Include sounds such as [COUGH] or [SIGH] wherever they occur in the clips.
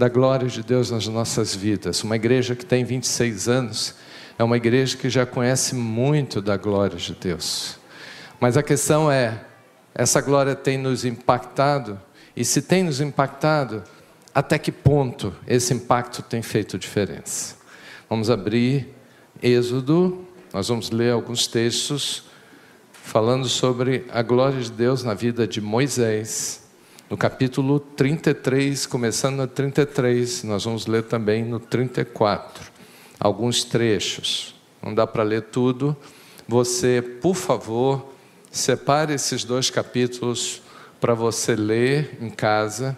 da glória de Deus nas nossas vidas. Uma igreja que tem 26 anos é uma igreja que já conhece muito da glória de Deus. Mas a questão é: essa glória tem nos impactado? E se tem nos impactado, até que ponto esse impacto tem feito diferença? Vamos abrir Êxodo, nós vamos ler alguns textos falando sobre a glória de Deus na vida de Moisés. No capítulo 33, começando no 33, nós vamos ler também no 34, alguns trechos. Não dá para ler tudo. Você, por favor, separe esses dois capítulos para você ler em casa.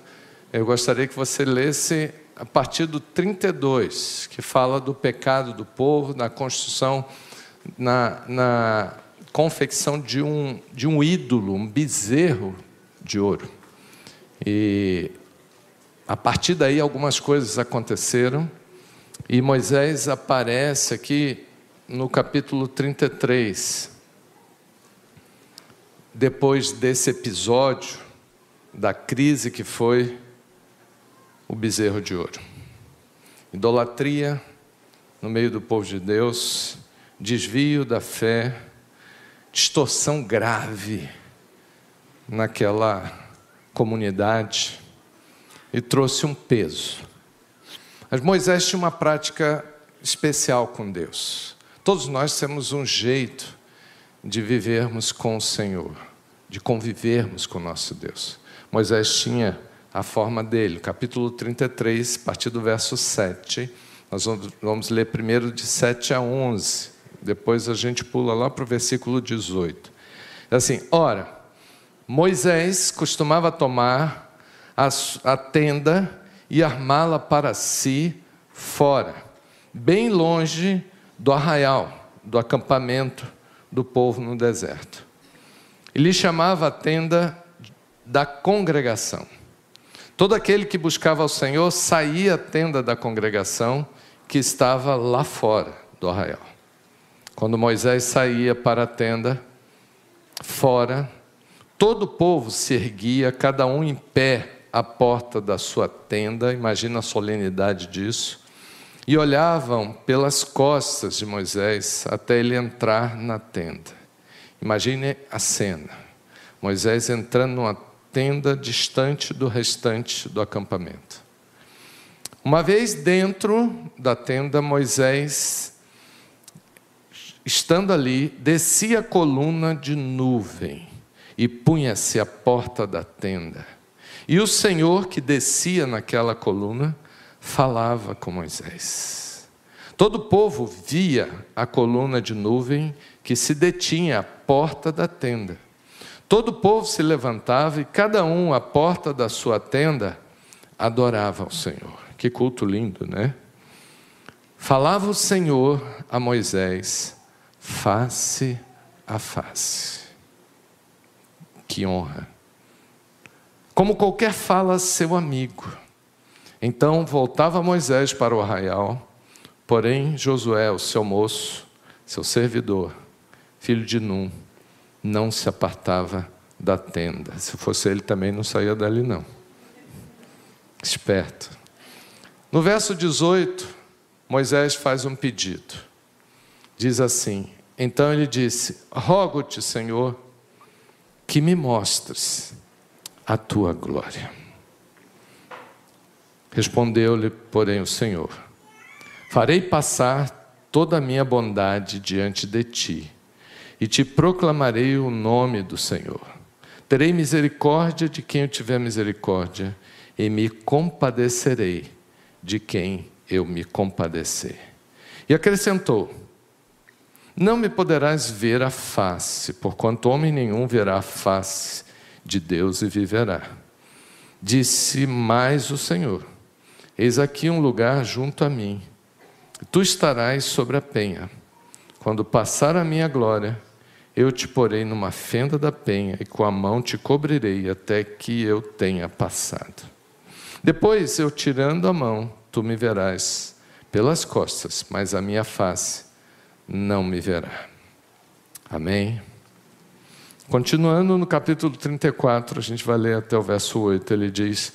Eu gostaria que você lesse a partir do 32, que fala do pecado do povo, na construção, na, na confecção de um, de um ídolo, um bezerro de ouro. E a partir daí algumas coisas aconteceram e Moisés aparece aqui no capítulo 33. Depois desse episódio da crise que foi o bezerro de ouro. Idolatria no meio do povo de Deus, desvio da fé, distorção grave naquela comunidade e trouxe um peso. Mas Moisés tinha uma prática especial com Deus. Todos nós temos um jeito de vivermos com o Senhor, de convivermos com o nosso Deus. Moisés tinha a forma dele, capítulo 33, a partir do verso 7. Nós vamos ler primeiro de 7 a 11, depois a gente pula lá para o versículo 18. É assim: ora. Moisés costumava tomar a, a tenda e armá-la para si fora, bem longe do arraial, do acampamento do povo no deserto. Ele chamava a tenda da congregação. Todo aquele que buscava o Senhor saía à tenda da congregação que estava lá fora do arraial. Quando Moisés saía para a tenda, fora, Todo o povo se erguia, cada um em pé à porta da sua tenda, imagina a solenidade disso, e olhavam pelas costas de Moisés até ele entrar na tenda. Imagine a cena: Moisés entrando numa tenda distante do restante do acampamento. Uma vez dentro da tenda, Moisés, estando ali, descia a coluna de nuvem e punha-se à porta da tenda. E o Senhor que descia naquela coluna falava com Moisés. Todo o povo via a coluna de nuvem que se detinha à porta da tenda. Todo o povo se levantava e cada um à porta da sua tenda adorava ao Senhor. Que culto lindo, né? Falava o Senhor a Moisés face a face. Que honra. Como qualquer fala seu amigo. Então voltava Moisés para o arraial, porém Josué, o seu moço, seu servidor, filho de Num, não se apartava da tenda. Se fosse ele também não saía dali não. Esperto. No verso 18, Moisés faz um pedido. Diz assim: Então ele disse: Rogo-te, Senhor, que me mostres a tua glória. Respondeu-lhe, porém, o Senhor: Farei passar toda a minha bondade diante de ti, e te proclamarei o nome do Senhor. Terei misericórdia de quem eu tiver misericórdia, e me compadecerei de quem eu me compadecer. E acrescentou: não me poderás ver a face, porquanto homem nenhum verá a face de Deus e viverá. Disse mais o Senhor: Eis aqui um lugar junto a mim, tu estarás sobre a penha. Quando passar a minha glória, eu te porei numa fenda da penha e com a mão te cobrirei até que eu tenha passado. Depois, eu tirando a mão, tu me verás pelas costas, mas a minha face não me verá. Amém? Continuando no capítulo 34, a gente vai ler até o verso 8, ele diz: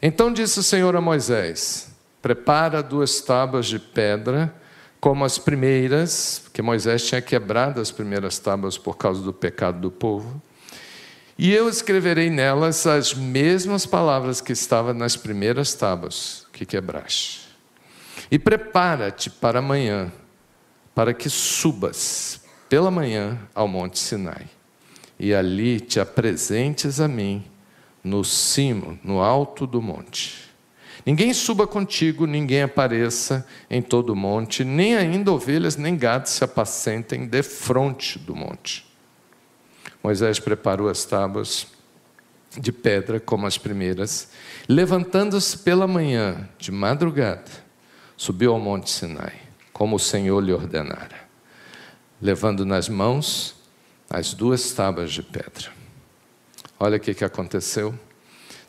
Então disse o Senhor a Moisés: Prepara duas tábuas de pedra como as primeiras, porque Moisés tinha quebrado as primeiras tábuas por causa do pecado do povo. E eu escreverei nelas as mesmas palavras que estavam nas primeiras tábuas que quebraste. E prepara-te para amanhã, para que subas pela manhã ao monte Sinai, e ali te apresentes a mim no cimo, no alto do monte. Ninguém suba contigo, ninguém apareça em todo o monte, nem ainda ovelhas nem gatos se apacentem defronte do monte. Moisés preparou as tábuas de pedra como as primeiras, levantando-se pela manhã, de madrugada, subiu ao monte Sinai, como o Senhor lhe ordenara, levando nas mãos as duas tábuas de pedra. Olha o que, que aconteceu.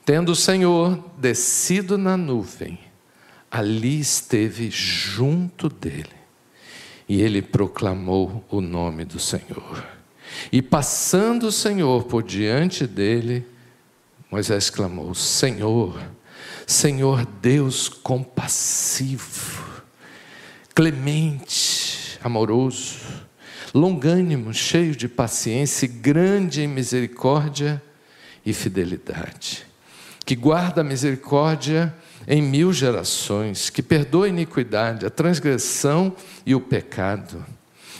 Tendo o Senhor descido na nuvem, ali esteve junto dele, e ele proclamou o nome do Senhor. E passando o Senhor por diante dele, Moisés clamou: Senhor, Senhor Deus compassivo, clemente, amoroso, longânimo, cheio de paciência, grande em misericórdia e fidelidade que guarda a misericórdia em mil gerações, que perdoa a iniquidade, a transgressão e o pecado,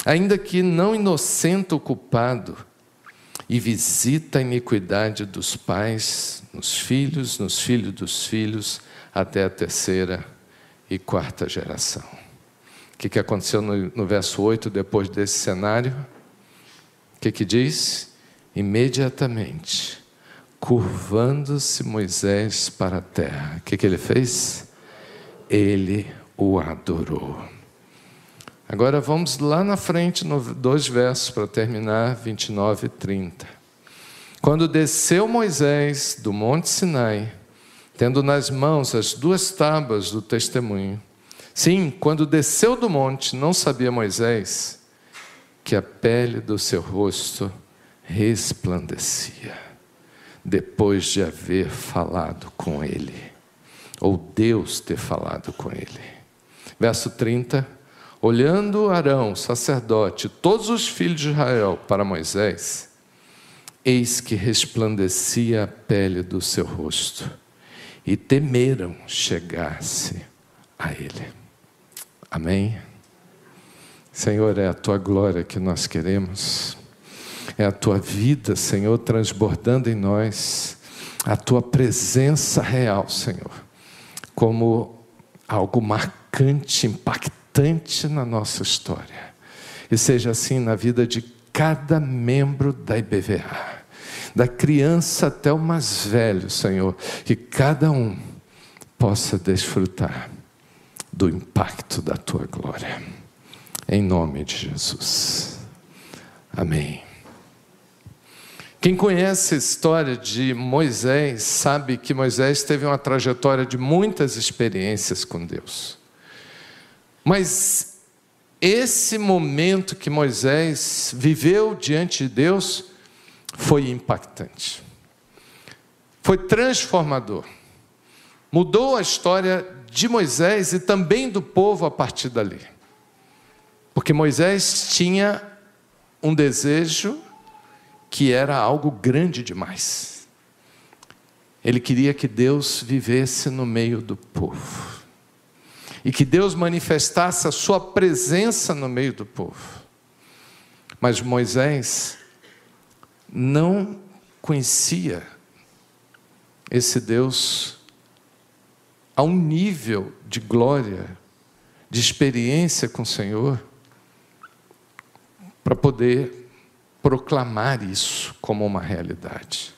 ainda que não inocenta o culpado, e visita a iniquidade dos pais nos filhos, nos filhos dos filhos, até a terceira e quarta geração. O que, que aconteceu no, no verso 8, depois desse cenário? O que, que diz? Imediatamente Curvando-se Moisés para a terra, o que, que ele fez? Ele o adorou. Agora vamos lá na frente, dois versos para terminar, 29 e 30. Quando desceu Moisés do monte Sinai, tendo nas mãos as duas tábuas do testemunho, sim, quando desceu do monte, não sabia Moisés que a pele do seu rosto resplandecia depois de haver falado com ele, ou Deus ter falado com ele. Verso 30. Olhando Arão, sacerdote, todos os filhos de Israel para Moisés, eis que resplandecia a pele do seu rosto, e temeram chegar-se a ele. Amém? Senhor, é a tua glória que nós queremos é a tua vida, Senhor, transbordando em nós, a tua presença real, Senhor, como algo marcante, impactante na nossa história. E seja assim na vida de cada membro da IBVA, da criança até o mais velho, Senhor, que cada um possa desfrutar do impacto da tua glória. Em nome de Jesus. Amém. Quem conhece a história de Moisés sabe que Moisés teve uma trajetória de muitas experiências com Deus. Mas esse momento que Moisés viveu diante de Deus foi impactante. Foi transformador. Mudou a história de Moisés e também do povo a partir dali. Porque Moisés tinha um desejo que era algo grande demais. Ele queria que Deus vivesse no meio do povo. E que Deus manifestasse a sua presença no meio do povo. Mas Moisés não conhecia esse Deus a um nível de glória, de experiência com o Senhor, para poder proclamar isso como uma realidade,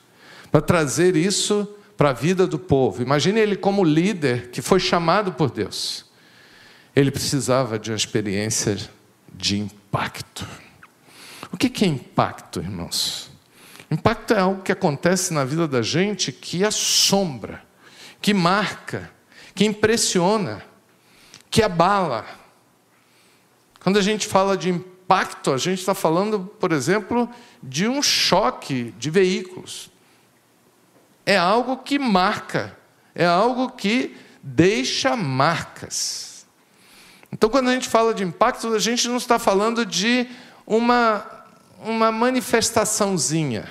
para trazer isso para a vida do povo. Imagine ele como líder que foi chamado por Deus. ele precisava de uma experiência de impacto. O que é impacto, irmãos? Impacto é algo que acontece na vida da gente que assombra, que marca, que impressiona, que abala. Quando a gente fala de impacto, a gente está falando, por exemplo, de um choque de veículos. É algo que marca, é algo que deixa marcas. Então, quando a gente fala de impacto, a gente não está falando de uma, uma manifestaçãozinha,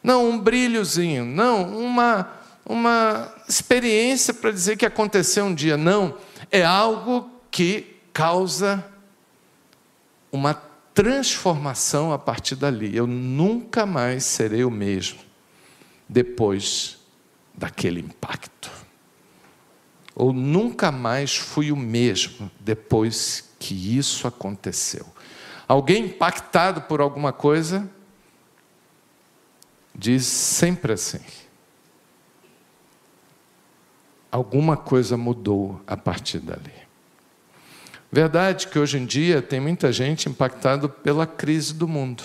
não um brilhozinho, não uma, uma experiência para dizer que aconteceu um dia, não. É algo que causa uma transformação a partir dali. Eu nunca mais serei o mesmo depois daquele impacto. Ou nunca mais fui o mesmo depois que isso aconteceu. Alguém impactado por alguma coisa diz sempre assim: alguma coisa mudou a partir dali. Verdade que hoje em dia tem muita gente impactado pela crise do mundo.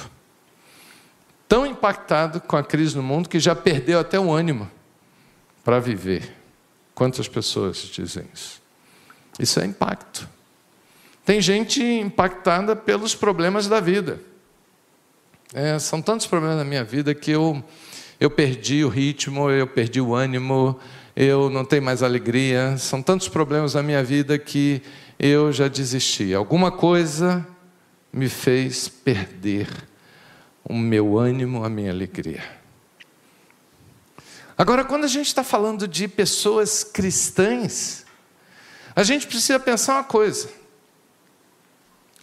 Tão impactado com a crise no mundo que já perdeu até o ânimo para viver. Quantas pessoas dizem isso? Isso é impacto. Tem gente impactada pelos problemas da vida. É, são tantos problemas na minha vida que eu, eu perdi o ritmo, eu perdi o ânimo, eu não tenho mais alegria. São tantos problemas na minha vida que eu já desisti. Alguma coisa me fez perder o meu ânimo, a minha alegria. Agora, quando a gente está falando de pessoas cristãs, a gente precisa pensar uma coisa.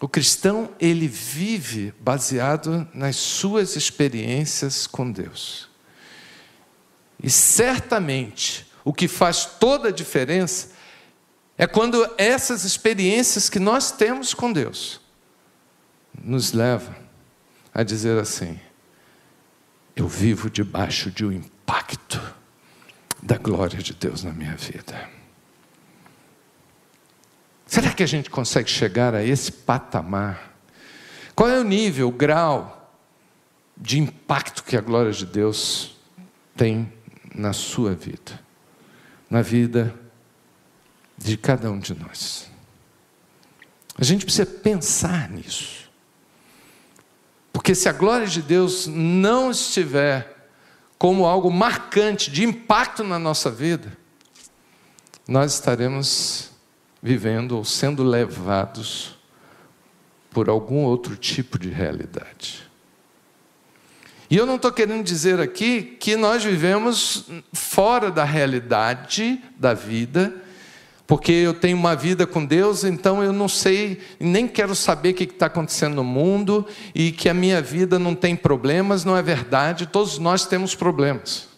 O cristão, ele vive baseado nas suas experiências com Deus. E certamente, o que faz toda a diferença é quando essas experiências que nós temos com Deus nos levam a dizer assim: eu vivo debaixo de um impacto da glória de Deus na minha vida. Será que a gente consegue chegar a esse patamar? Qual é o nível, o grau de impacto que a glória de Deus tem na sua vida, na vida de cada um de nós. A gente precisa pensar nisso. Porque se a glória de Deus não estiver como algo marcante, de impacto na nossa vida, nós estaremos vivendo ou sendo levados por algum outro tipo de realidade. E eu não estou querendo dizer aqui que nós vivemos fora da realidade da vida porque eu tenho uma vida com Deus, então eu não sei, nem quero saber o que está acontecendo no mundo e que a minha vida não tem problemas, não é verdade, todos nós temos problemas.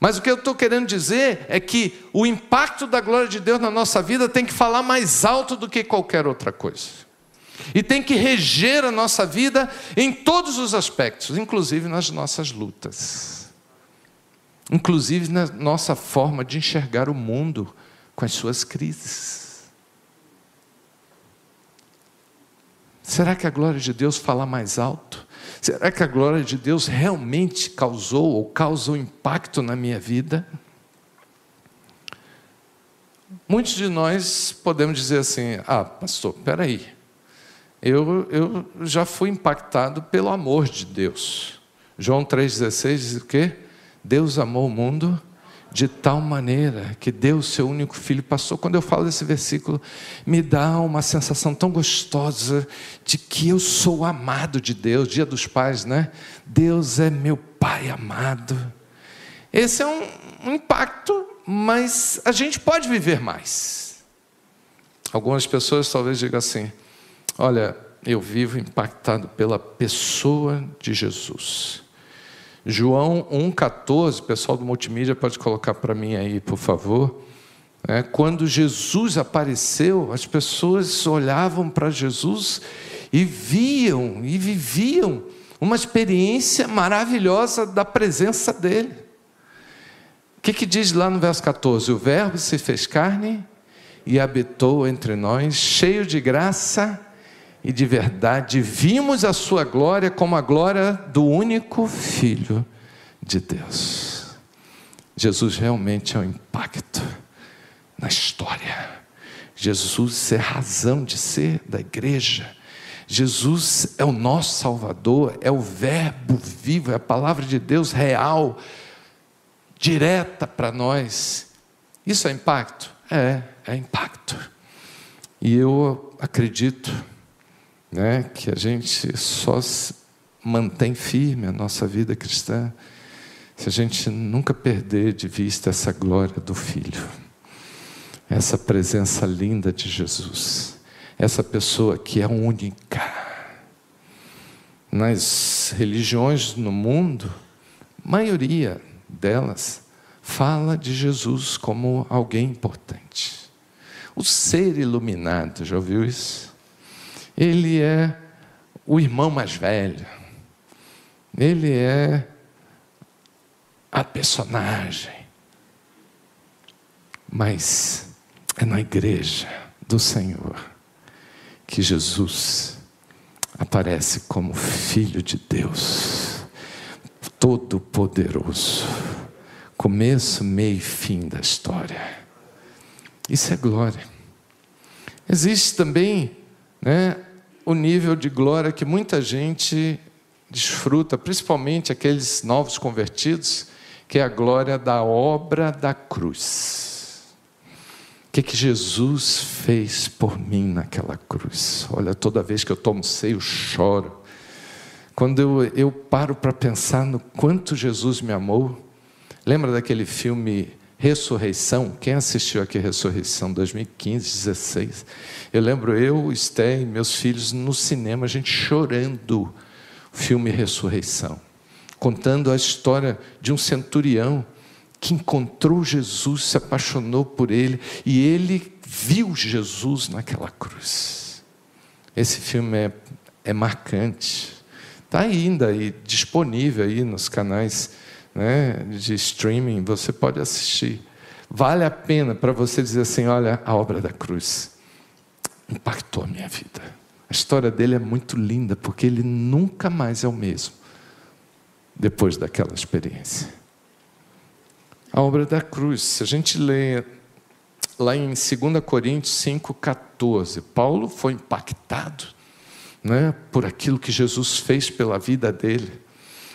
Mas o que eu estou querendo dizer é que o impacto da glória de Deus na nossa vida tem que falar mais alto do que qualquer outra coisa. E tem que reger a nossa vida em todos os aspectos, inclusive nas nossas lutas, inclusive na nossa forma de enxergar o mundo com as suas crises. Será que a glória de Deus fala mais alto? Será que a glória de Deus realmente causou ou causa um impacto na minha vida? Muitos de nós podemos dizer assim: ah, pastor, peraí, eu, eu já fui impactado pelo amor de Deus. João 3,16 diz o quê? Deus amou o mundo de tal maneira que deu o seu único filho. Passou, quando eu falo desse versículo, me dá uma sensação tão gostosa de que eu sou amado de Deus, dia dos pais, né? Deus é meu pai amado. Esse é um, um impacto, mas a gente pode viver mais. Algumas pessoas talvez digam assim: olha, eu vivo impactado pela pessoa de Jesus. João 1,14, o pessoal do multimídia pode colocar para mim aí, por favor. É, quando Jesus apareceu, as pessoas olhavam para Jesus e viam e viviam uma experiência maravilhosa da presença dele. O que, que diz lá no verso 14? O Verbo se fez carne e habitou entre nós, cheio de graça e de verdade. Vimos a sua glória como a glória do único Filho de Deus. Jesus realmente é um impacto na história. Jesus é razão de ser da igreja. Jesus é o nosso Salvador, é o Verbo vivo, é a palavra de Deus real, direta para nós. Isso é impacto? É, é impacto. E eu acredito né, que a gente só mantém firme a nossa vida cristã se a gente nunca perder de vista essa glória do Filho, essa presença linda de Jesus, essa pessoa que é única. Nas religiões no mundo, maioria delas fala de Jesus como alguém importante. O ser iluminado, já ouviu isso? Ele é o irmão mais velho. Ele é a personagem. Mas é na igreja do Senhor que Jesus aparece como Filho de Deus, Todo-Poderoso, começo, meio e fim da história. Isso é glória. Existe também né, o nível de glória que muita gente desfruta, principalmente aqueles novos convertidos, que é a glória da obra da cruz. O que, que Jesus fez por mim naquela cruz? Olha, toda vez que eu tomo eu choro. Quando eu, eu paro para pensar no quanto Jesus me amou, lembra daquele filme Ressurreição? Quem assistiu aqui Ressurreição 2015, 16? Eu lembro eu, Esté e meus filhos no cinema, a gente chorando o filme Ressurreição contando a história de um centurião que encontrou Jesus, se apaixonou por ele e ele viu Jesus naquela cruz. Esse filme é, é marcante. Está ainda aí, disponível aí nos canais né, de streaming, você pode assistir. Vale a pena para você dizer assim: olha, a obra da cruz impactou a minha vida. A história dele é muito linda, porque ele nunca mais é o mesmo depois daquela experiência. A obra da cruz, se a gente lê lá em 2 Coríntios 5,14, Paulo foi impactado né, por aquilo que Jesus fez pela vida dele.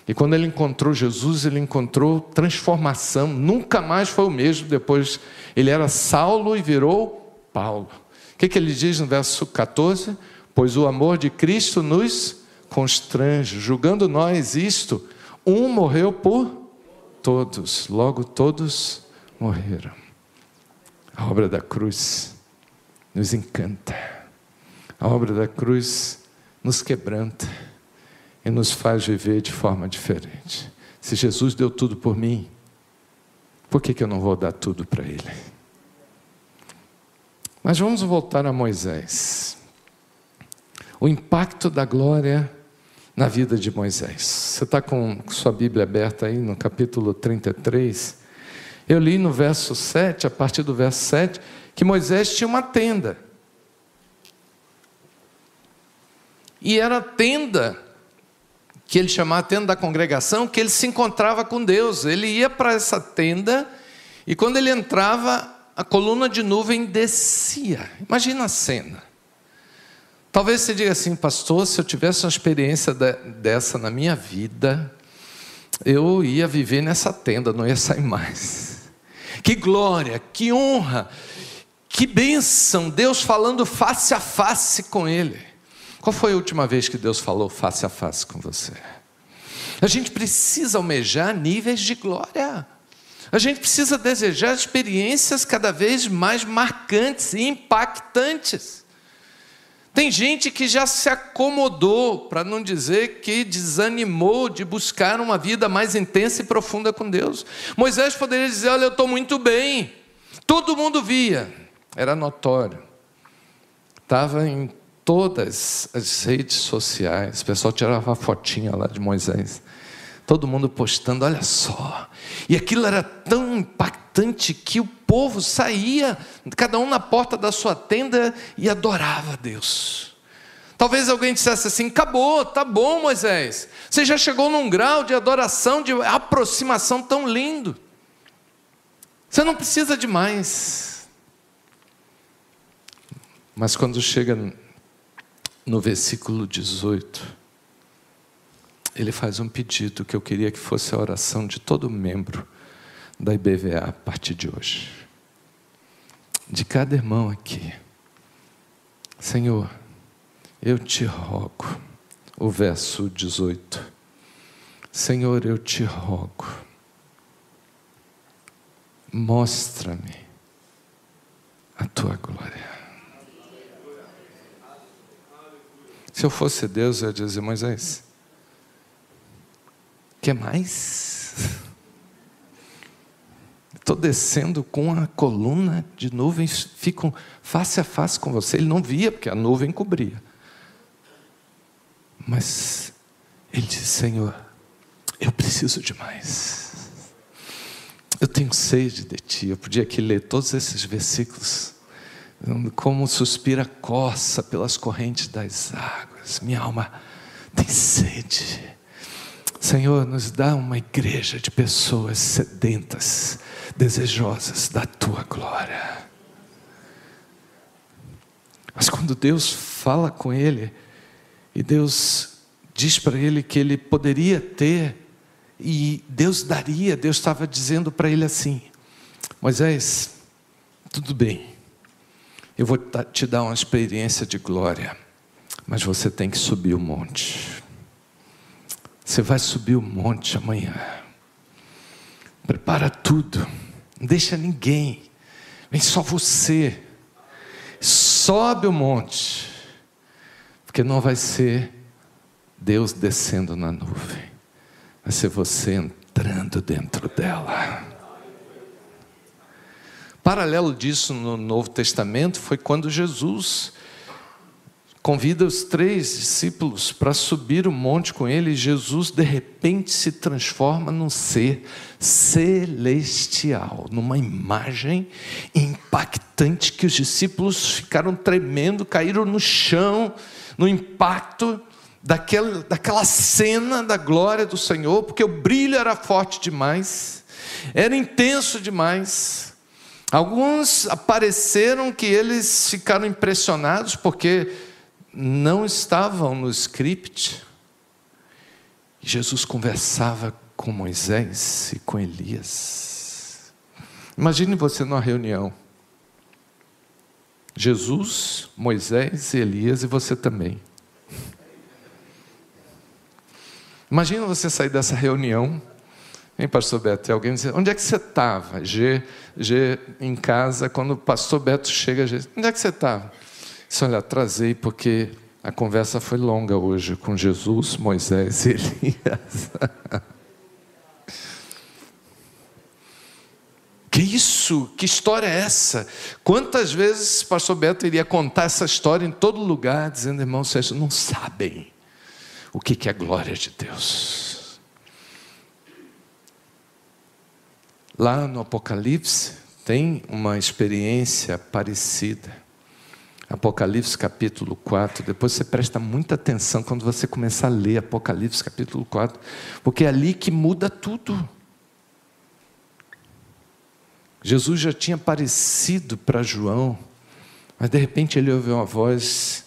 E quando ele encontrou Jesus, ele encontrou transformação, nunca mais foi o mesmo depois. Ele era Saulo e virou Paulo. O que, que ele diz no verso 14? Pois o amor de Cristo nos constrange, julgando nós isto, um morreu por todos, logo todos morreram. A obra da cruz nos encanta. A obra da cruz nos quebranta e nos faz viver de forma diferente. Se Jesus deu tudo por mim, por que, que eu não vou dar tudo para Ele? Mas vamos voltar a Moisés. O impacto da glória na vida de Moisés. Você está com sua Bíblia aberta aí no capítulo 33. Eu li no verso 7, a partir do verso 7, que Moisés tinha uma tenda. E era a tenda que ele chamava a tenda da congregação, que ele se encontrava com Deus. Ele ia para essa tenda e quando ele entrava, a coluna de nuvem descia. Imagina a cena. Talvez você diga assim, pastor, se eu tivesse uma experiência dessa na minha vida, eu ia viver nessa tenda, não ia sair mais. [LAUGHS] Que glória, que honra, que bênção, Deus falando face a face com Ele. Qual foi a última vez que Deus falou face a face com você? A gente precisa almejar níveis de glória. A gente precisa desejar experiências cada vez mais marcantes e impactantes. Tem gente que já se acomodou, para não dizer que desanimou de buscar uma vida mais intensa e profunda com Deus. Moisés poderia dizer: Olha, eu estou muito bem. Todo mundo via, era notório. Estava em todas as redes sociais, o pessoal tirava fotinha lá de Moisés. Todo mundo postando, olha só. E aquilo era tão impactante que o povo saía, cada um na porta da sua tenda e adorava a Deus. Talvez alguém dissesse assim: acabou, tá bom, Moisés. Você já chegou num grau de adoração, de aproximação tão lindo. Você não precisa de mais. Mas quando chega no versículo 18, ele faz um pedido que eu queria que fosse a oração de todo membro da IBVA a partir de hoje. De cada irmão aqui. Senhor, eu te rogo, o verso 18. Senhor, eu te rogo, mostra-me a tua glória. Se eu fosse Deus, eu ia dizer, Moisés, quer mais? [LAUGHS] Estou descendo com a coluna de nuvens, ficam face a face com você. Ele não via, porque a nuvem cobria. Mas ele disse: Senhor, eu preciso de mais. Eu tenho sede de ti. Eu podia aqui ler todos esses versículos. Como suspira coça pelas correntes das águas. Minha alma tem sede. Senhor, nos dá uma igreja de pessoas sedentas, desejosas da tua glória. Mas quando Deus fala com ele, e Deus diz para ele que ele poderia ter, e Deus daria, Deus estava dizendo para ele assim: Moisés, tudo bem, eu vou te dar uma experiência de glória, mas você tem que subir o monte. Você vai subir o monte amanhã. Prepara tudo, não deixa ninguém, vem só você. Sobe o monte porque não vai ser Deus descendo na nuvem, vai ser você entrando dentro dela. Paralelo disso no Novo Testamento foi quando Jesus convida os três discípulos para subir o monte com ele, e Jesus de repente se transforma num ser celestial, numa imagem impactante que os discípulos ficaram tremendo, caíram no chão no impacto daquela, daquela cena da glória do Senhor, porque o brilho era forte demais, era intenso demais. Alguns apareceram que eles ficaram impressionados porque não estavam no script. Jesus conversava com Moisés e com Elias. Imagine você numa reunião. Jesus, Moisés Elias e você também. Imagina você sair dessa reunião, hein, pastor Beto? E alguém dizer, onde é que você estava? G, G em casa, quando o pastor Beto chega, G, onde é que você estava? Disse, olha, atrasei porque a conversa foi longa hoje com Jesus, Moisés e [LAUGHS] Elias. Que isso? Que história é essa? Quantas vezes pastor Beto iria contar essa história em todo lugar, dizendo, irmãos, vocês não sabem o que é a glória de Deus. Lá no Apocalipse tem uma experiência parecida. Apocalipse capítulo 4, depois você presta muita atenção quando você começar a ler Apocalipse capítulo 4, porque é ali que muda tudo. Jesus já tinha aparecido para João, mas de repente ele ouviu uma voz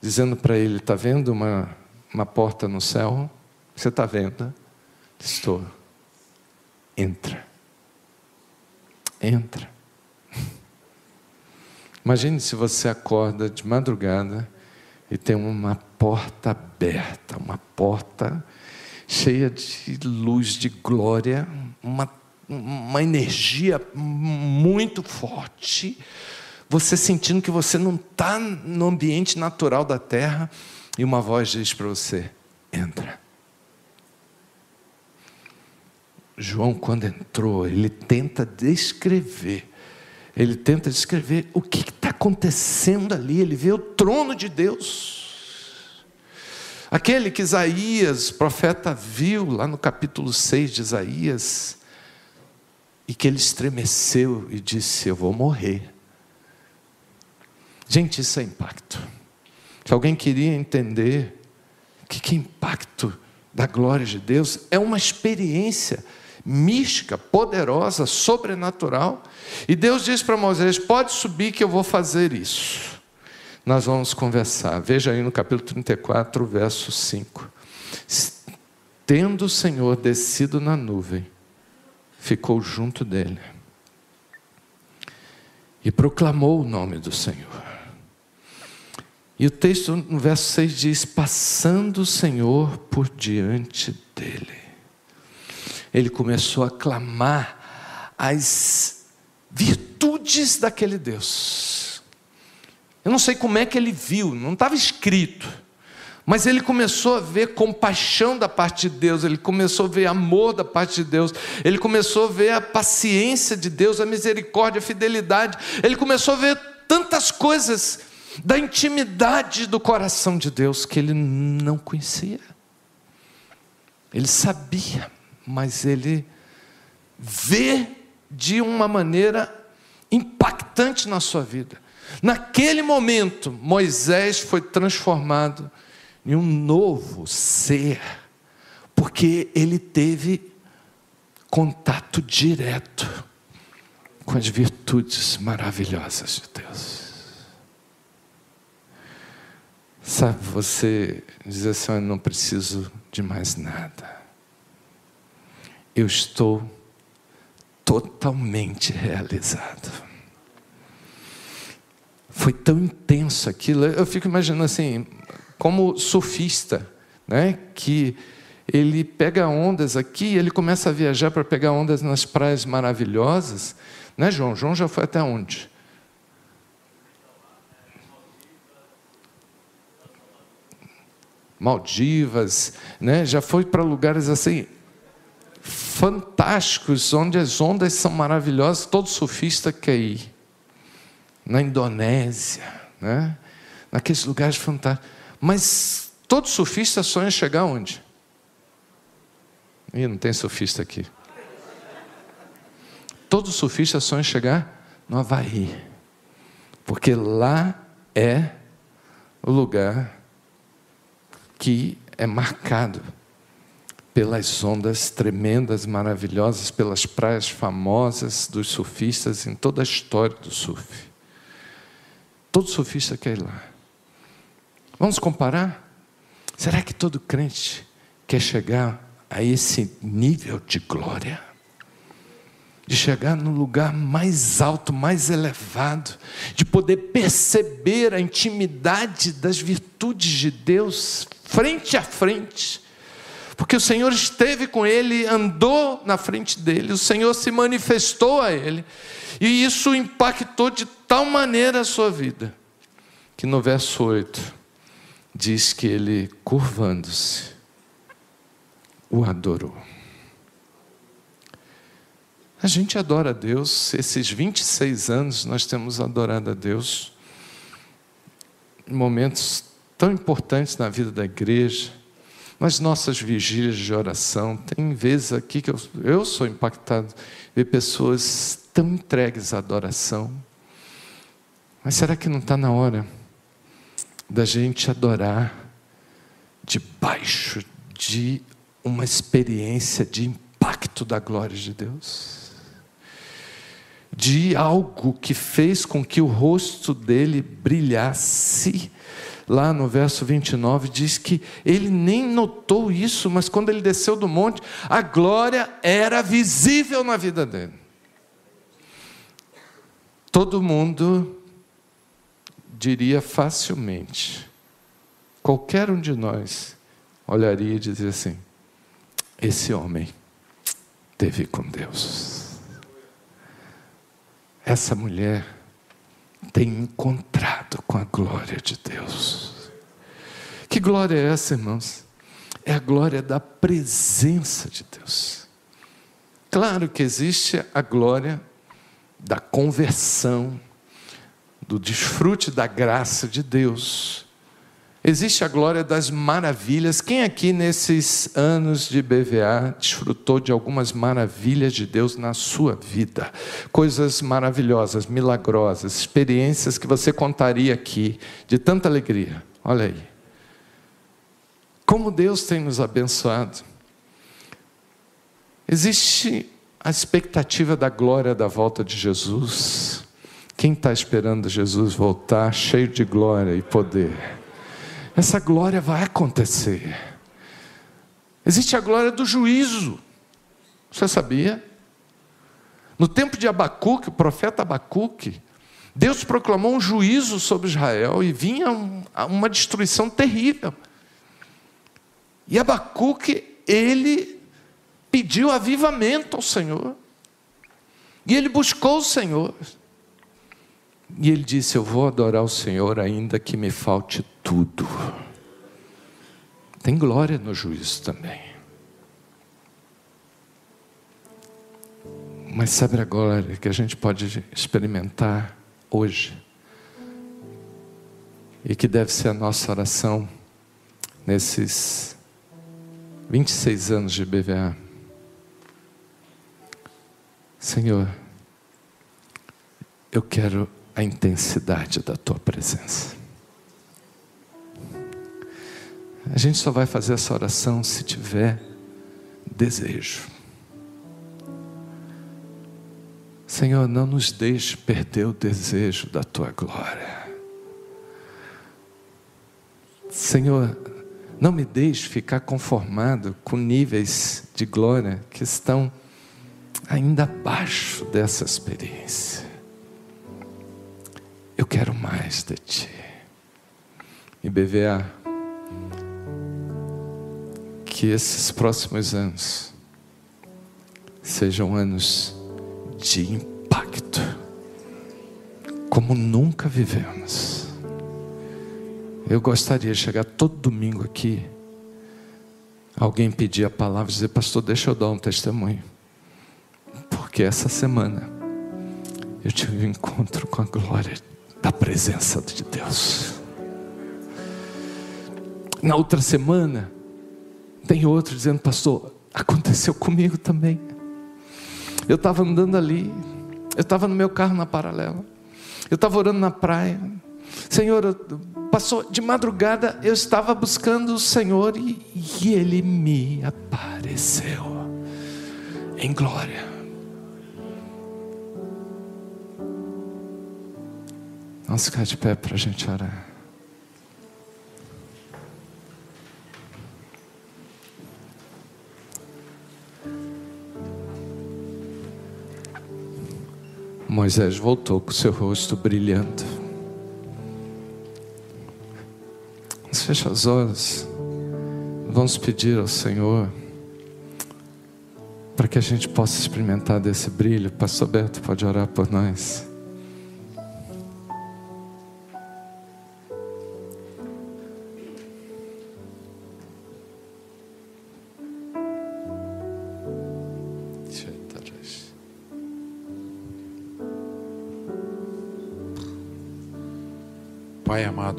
dizendo para ele: Está vendo uma, uma porta no céu? Você está vendo? Estou. Entra. Entra. Imagine se você acorda de madrugada e tem uma porta aberta, uma porta cheia de luz, de glória, uma uma energia muito forte, você sentindo que você não está no ambiente natural da terra, e uma voz diz para você: entra. João, quando entrou, ele tenta descrever, ele tenta descrever o que está acontecendo ali. Ele vê o trono de Deus, Aquele que Isaías, profeta, viu lá no capítulo 6 de Isaías, e que ele estremeceu e disse: Eu vou morrer. Gente, isso é impacto. Se alguém queria entender que é impacto da glória de Deus, é uma experiência mística, poderosa, sobrenatural. E Deus diz para Moisés: Pode subir que eu vou fazer isso nós vamos conversar. Veja aí no capítulo 34, verso 5. Tendo o Senhor descido na nuvem, ficou junto dele e proclamou o nome do Senhor. E o texto no verso 6 diz: Passando o Senhor por diante dele, ele começou a clamar as virtudes daquele Deus eu não sei como é que ele viu, não estava escrito. Mas ele começou a ver compaixão da parte de Deus, ele começou a ver amor da parte de Deus, ele começou a ver a paciência de Deus, a misericórdia, a fidelidade, ele começou a ver tantas coisas da intimidade do coração de Deus que ele não conhecia. Ele sabia, mas ele vê de uma maneira impactante na sua vida. Naquele momento, Moisés foi transformado em um novo ser, porque ele teve contato direto com as virtudes maravilhosas de Deus. Sabe, você diz assim: Eu não preciso de mais nada. Eu estou totalmente realizado. Foi tão intenso aquilo. Eu fico imaginando assim, como surfista, né? Que ele pega ondas aqui, ele começa a viajar para pegar ondas nas praias maravilhosas, né, João? João já foi até onde? Maldivas, né? Já foi para lugares assim fantásticos, onde as ondas são maravilhosas, todo surfista quer ir na Indonésia, né? naqueles lugares fantásticos. Mas todo surfista sonha chegar onde? Ih, não tem surfista aqui. Todo surfista sonha chegar no Havaí, porque lá é o lugar que é marcado pelas ondas tremendas, maravilhosas, pelas praias famosas dos surfistas em toda a história do surf. Todo sofista quer ir lá. Vamos comparar? Será que todo crente quer chegar a esse nível de glória? De chegar no lugar mais alto, mais elevado, de poder perceber a intimidade das virtudes de Deus frente a frente, porque o Senhor esteve com ele, andou na frente dele, o Senhor se manifestou a ele, e isso impactou de tal maneira a sua vida, que no verso 8 diz que ele, curvando-se, o adorou. A gente adora a Deus, esses 26 anos nós temos adorado a Deus, em momentos tão importantes na vida da igreja, nas nossas vigílias de oração. Tem vezes aqui que eu, eu sou impactado ver pessoas tão entregues à adoração. Mas será que não está na hora da gente adorar debaixo de uma experiência de impacto da glória de Deus? De algo que fez com que o rosto dele brilhasse lá no verso 29, diz que ele nem notou isso, mas quando ele desceu do monte, a glória era visível na vida dele todo mundo diria facilmente, qualquer um de nós olharia e dizia assim: esse homem teve com Deus. Essa mulher tem encontrado com a glória de Deus. Que glória é essa, irmãos? É a glória da presença de Deus. Claro que existe a glória da conversão, do desfrute da graça de Deus. Existe a glória das maravilhas. Quem aqui nesses anos de BVA desfrutou de algumas maravilhas de Deus na sua vida? Coisas maravilhosas, milagrosas, experiências que você contaria aqui de tanta alegria. Olha aí. Como Deus tem nos abençoado. Existe a expectativa da glória da volta de Jesus. Quem está esperando Jesus voltar cheio de glória e poder? Essa glória vai acontecer. Existe a glória do juízo. Você sabia? No tempo de Abacuque, o profeta Abacuque, Deus proclamou um juízo sobre Israel e vinha uma destruição terrível. E Abacuque, ele pediu avivamento ao Senhor. E ele buscou o Senhor. E ele disse: Eu vou adorar o Senhor, ainda que me falte tudo. Tem glória no juízo também. Mas sabe a glória que a gente pode experimentar hoje? E que deve ser a nossa oração nesses 26 anos de BVA. Senhor, eu quero a intensidade da tua presença. A gente só vai fazer essa oração se tiver desejo. Senhor, não nos deixe perder o desejo da tua glória. Senhor, não me deixe ficar conformado com níveis de glória que estão ainda abaixo dessa experiência. Eu quero mais de ti. E BVA, que esses próximos anos sejam anos de impacto, como nunca vivemos. Eu gostaria de chegar todo domingo aqui, alguém pedir a palavra e dizer, pastor, deixa eu dar um testemunho. Porque essa semana eu tive um encontro com a glória da presença de Deus. Na outra semana, tem outro dizendo, pastor, aconteceu comigo também. Eu estava andando ali, eu estava no meu carro na paralela, eu estava orando na praia. Senhor, passou de madrugada, eu estava buscando o Senhor e, e Ele me apareceu em glória. Vamos ficar de pé para a gente orar. Moisés voltou com seu rosto brilhando. Vamos fechar os olhos. Vamos pedir ao Senhor para que a gente possa experimentar desse brilho. Pastor Beto pode orar por nós.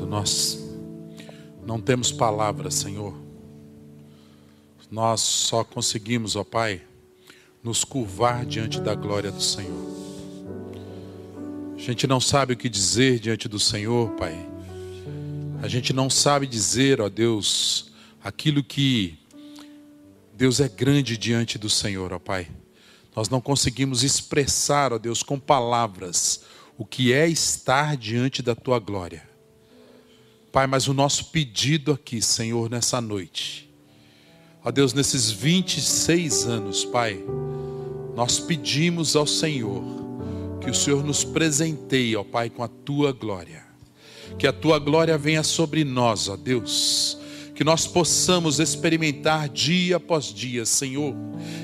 Nós não temos palavras, Senhor. Nós só conseguimos, ó Pai, nos curvar diante da glória do Senhor. A gente não sabe o que dizer diante do Senhor, Pai. A gente não sabe dizer, ó Deus, aquilo que Deus é grande diante do Senhor, ó Pai. Nós não conseguimos expressar, ó Deus, com palavras o que é estar diante da tua glória. Pai, mas o nosso pedido aqui, Senhor, nessa noite, ó Deus, nesses 26 anos, Pai, nós pedimos ao Senhor que o Senhor nos presenteie, ó Pai, com a tua glória, que a tua glória venha sobre nós, ó Deus, que nós possamos experimentar dia após dia, Senhor.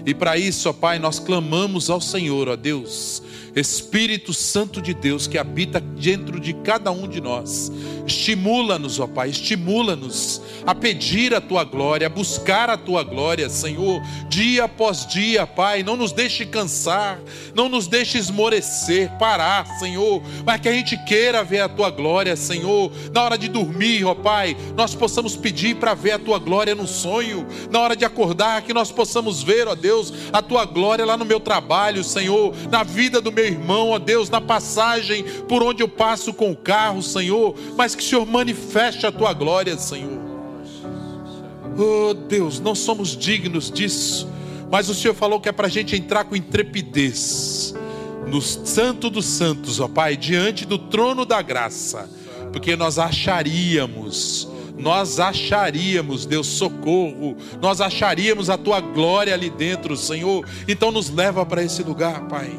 E para isso, ó Pai, nós clamamos ao Senhor, ó Deus, Espírito Santo de Deus que habita dentro de cada um de nós. Estimula-nos, ó Pai, estimula-nos a pedir a tua glória, a buscar a tua glória, Senhor, dia após dia, Pai. Não nos deixe cansar, não nos deixe esmorecer, parar, Senhor, mas que a gente queira ver a tua glória, Senhor. Na hora de dormir, ó Pai, nós possamos pedir para ver a tua glória no sonho, na hora de acordar, que nós possamos ver, ó Deus, a tua glória lá no meu trabalho, Senhor, na vida do meu irmão, ó Deus, na passagem por onde eu passo com o carro, Senhor, mas que o Senhor manifeste a tua glória, Senhor. Oh Deus, não somos dignos disso, mas o Senhor falou que é para a gente entrar com intrepidez no Santo dos Santos, ó Pai, diante do trono da graça, porque nós acharíamos, nós acharíamos, Deus, socorro, nós acharíamos a tua glória ali dentro, Senhor. Então nos leva para esse lugar, Pai.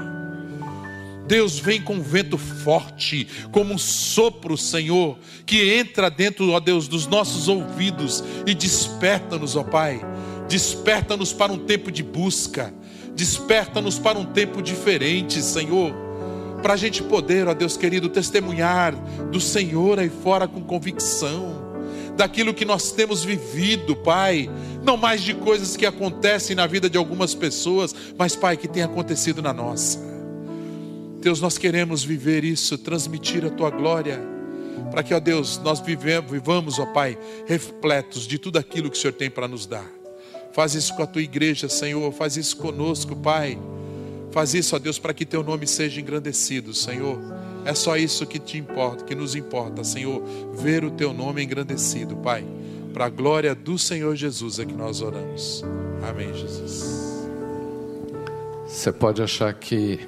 Deus vem com um vento forte, como um sopro, Senhor, que entra dentro, ó Deus, dos nossos ouvidos e desperta-nos, ó Pai. Desperta-nos para um tempo de busca, desperta-nos para um tempo diferente, Senhor. Para a gente poder, ó Deus querido, testemunhar do Senhor aí fora com convicção, daquilo que nós temos vivido, Pai. Não mais de coisas que acontecem na vida de algumas pessoas, mas, Pai, que tem acontecido na nossa. Deus, nós queremos viver isso, transmitir a tua glória, para que, ó Deus, nós vivemos, vivamos, ó Pai, repletos de tudo aquilo que o Senhor tem para nos dar. Faz isso com a tua igreja, Senhor, faz isso conosco, Pai. Faz isso, ó Deus, para que teu nome seja engrandecido, Senhor. É só isso que te importa, que nos importa, Senhor, ver o teu nome engrandecido, Pai. Para a glória do Senhor Jesus é que nós oramos. Amém, Jesus. Você pode achar que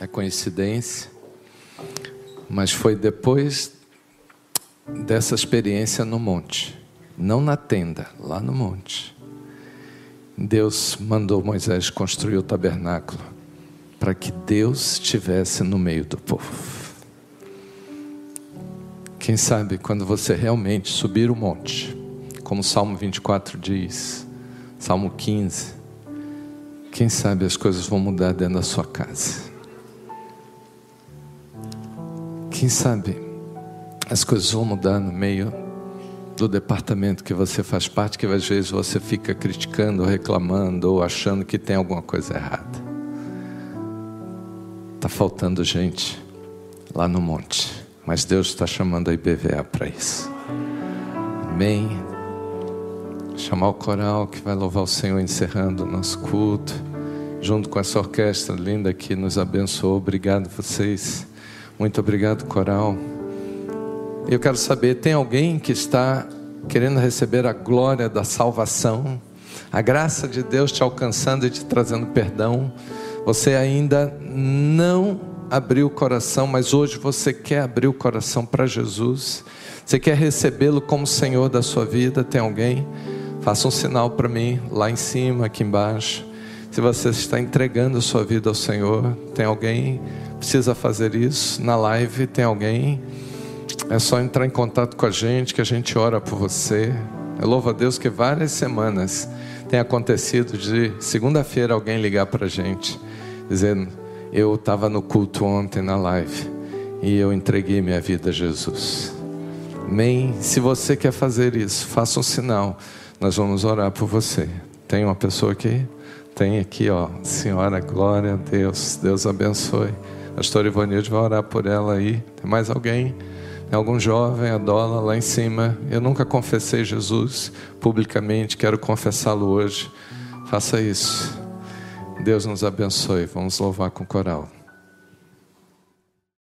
é coincidência, mas foi depois dessa experiência no monte, não na tenda, lá no monte. Deus mandou Moisés construir o tabernáculo para que Deus estivesse no meio do povo. Quem sabe quando você realmente subir o monte, como o Salmo 24 diz, Salmo 15, quem sabe as coisas vão mudar dentro da sua casa. Quem sabe as coisas vão mudar no meio do departamento que você faz parte, que às vezes você fica criticando, ou reclamando, ou achando que tem alguma coisa errada. Está faltando gente lá no monte, mas Deus está chamando a IBVA para isso. Amém. Chamar o coral que vai louvar o Senhor encerrando o nosso culto, junto com essa orquestra linda que nos abençoou. Obrigado vocês. Muito obrigado, coral. Eu quero saber: tem alguém que está querendo receber a glória da salvação, a graça de Deus te alcançando e te trazendo perdão? Você ainda não abriu o coração, mas hoje você quer abrir o coração para Jesus? Você quer recebê-lo como Senhor da sua vida? Tem alguém? Faça um sinal para mim, lá em cima, aqui embaixo. Se você está entregando a sua vida ao Senhor, tem alguém? precisa fazer isso. Na live tem alguém. É só entrar em contato com a gente que a gente ora por você. Eu louvo a Deus que várias semanas tem acontecido de segunda-feira alguém ligar para a gente dizendo: Eu estava no culto ontem na live e eu entreguei minha vida a Jesus. Amém? Se você quer fazer isso, faça um sinal. Nós vamos orar por você. Tem uma pessoa aqui? Tem aqui, ó. Senhora, glória a Deus. Deus abençoe. Pastor Ivanilde vai orar por ela aí. Tem mais alguém? Tem algum jovem, a Dola lá em cima. Eu nunca confessei Jesus publicamente, quero confessá-lo hoje. Faça isso. Deus nos abençoe. Vamos louvar com coral.